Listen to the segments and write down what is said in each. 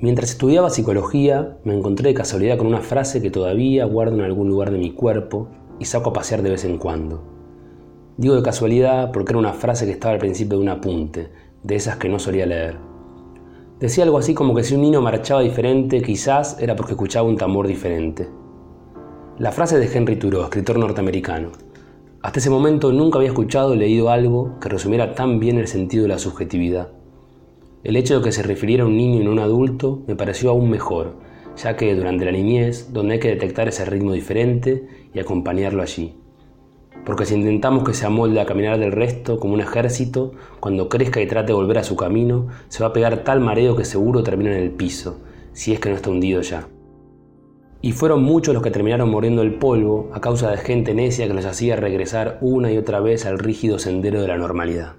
Mientras estudiaba psicología, me encontré de casualidad con una frase que todavía guardo en algún lugar de mi cuerpo y saco a pasear de vez en cuando. Digo de casualidad porque era una frase que estaba al principio de un apunte, de esas que no solía leer. Decía algo así como que si un niño marchaba diferente, quizás era porque escuchaba un tambor diferente. La frase de Henry Thoreau, escritor norteamericano. Hasta ese momento nunca había escuchado o leído algo que resumiera tan bien el sentido de la subjetividad. El hecho de que se refiriera a un niño y no a un adulto me pareció aún mejor, ya que durante la niñez, donde hay que detectar ese ritmo diferente y acompañarlo allí. Porque si intentamos que se amolde a caminar del resto como un ejército, cuando crezca y trate de volver a su camino, se va a pegar tal mareo que seguro termina en el piso, si es que no está hundido ya. Y fueron muchos los que terminaron muriendo el polvo a causa de gente necia que los hacía regresar una y otra vez al rígido sendero de la normalidad.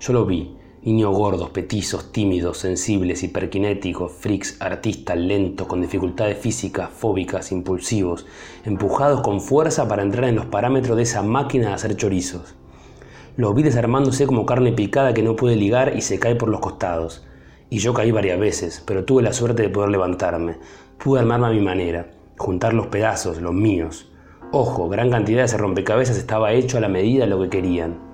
Yo lo vi, Niños gordos, petizos, tímidos, sensibles, hiperkinéticos, freaks, artistas, lentos, con dificultades físicas, fóbicas, impulsivos, empujados con fuerza para entrar en los parámetros de esa máquina de hacer chorizos. Los vi desarmándose como carne picada que no puede ligar y se cae por los costados. Y yo caí varias veces, pero tuve la suerte de poder levantarme. Pude armarme a mi manera, juntar los pedazos, los míos. Ojo, gran cantidad de ese rompecabezas estaba hecho a la medida de lo que querían.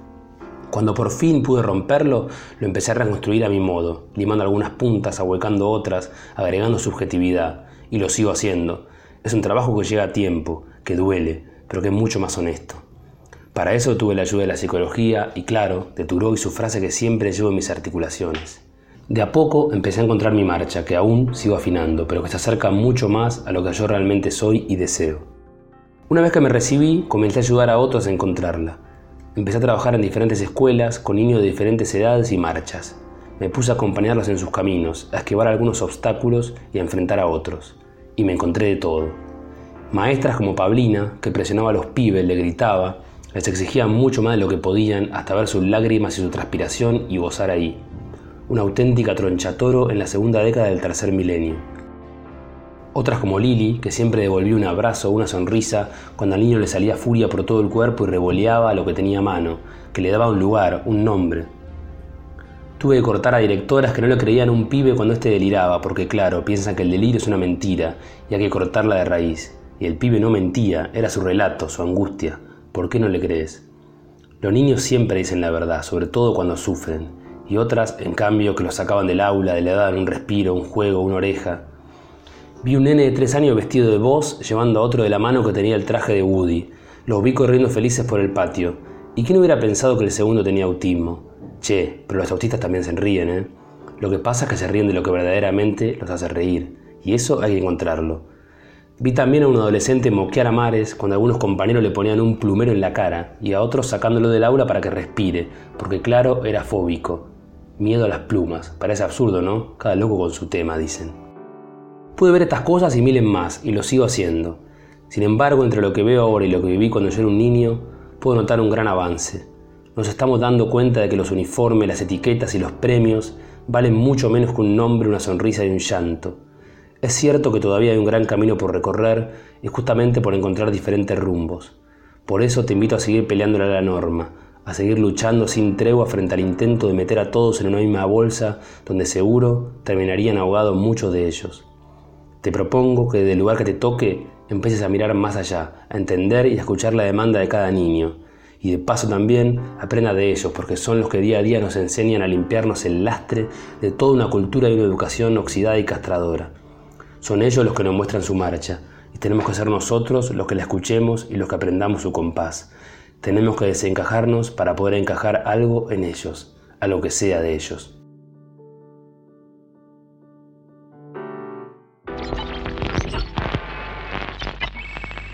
Cuando por fin pude romperlo, lo empecé a reconstruir a mi modo, limando algunas puntas, ahuecando otras, agregando subjetividad, y lo sigo haciendo. Es un trabajo que lleva tiempo, que duele, pero que es mucho más honesto. Para eso tuve la ayuda de la psicología y, claro, de Turó y su frase que siempre llevo en mis articulaciones. De a poco empecé a encontrar mi marcha, que aún sigo afinando, pero que se acerca mucho más a lo que yo realmente soy y deseo. Una vez que me recibí, comencé a ayudar a otros a encontrarla Empecé a trabajar en diferentes escuelas con niños de diferentes edades y marchas. Me puse a acompañarlos en sus caminos, a esquivar algunos obstáculos y a enfrentar a otros. Y me encontré de todo. Maestras como Pablina, que presionaba a los pibes, le gritaba, les exigía mucho más de lo que podían hasta ver sus lágrimas y su transpiración y gozar ahí. Una auténtica tronchatoro en la segunda década del tercer milenio. Otras como Lily, que siempre devolvía un abrazo o una sonrisa cuando al niño le salía furia por todo el cuerpo y revoleaba lo que tenía a mano, que le daba un lugar, un nombre. Tuve que cortar a directoras que no le creían un pibe cuando éste deliraba, porque claro, piensan que el delirio es una mentira y hay que cortarla de raíz. Y el pibe no mentía, era su relato, su angustia. ¿Por qué no le crees? Los niños siempre dicen la verdad, sobre todo cuando sufren, y otras, en cambio, que los sacaban del aula, le daban un respiro, un juego, una oreja. Vi un nene de tres años vestido de voz llevando a otro de la mano que tenía el traje de Woody. Los vi corriendo felices por el patio. ¿Y quién hubiera pensado que el segundo tenía autismo? Che, pero los autistas también se ríen, ¿eh? Lo que pasa es que se ríen de lo que verdaderamente los hace reír. Y eso hay que encontrarlo. Vi también a un adolescente moquear a mares cuando algunos compañeros le ponían un plumero en la cara y a otros sacándolo del aula para que respire, porque claro, era fóbico. Miedo a las plumas. Parece absurdo, ¿no? Cada loco con su tema, dicen. Pude ver estas cosas y miles más, y lo sigo haciendo. Sin embargo, entre lo que veo ahora y lo que viví cuando yo era un niño, puedo notar un gran avance. Nos estamos dando cuenta de que los uniformes, las etiquetas y los premios valen mucho menos que un nombre, una sonrisa y un llanto. Es cierto que todavía hay un gran camino por recorrer y justamente por encontrar diferentes rumbos. Por eso te invito a seguir peleándole a la norma, a seguir luchando sin tregua frente al intento de meter a todos en una misma bolsa donde seguro terminarían ahogados muchos de ellos. Te propongo que del lugar que te toque empieces a mirar más allá, a entender y a escuchar la demanda de cada niño. Y de paso también aprenda de ellos, porque son los que día a día nos enseñan a limpiarnos el lastre de toda una cultura y una educación oxidada y castradora. Son ellos los que nos muestran su marcha, y tenemos que ser nosotros los que la escuchemos y los que aprendamos su compás. Tenemos que desencajarnos para poder encajar algo en ellos, a lo que sea de ellos.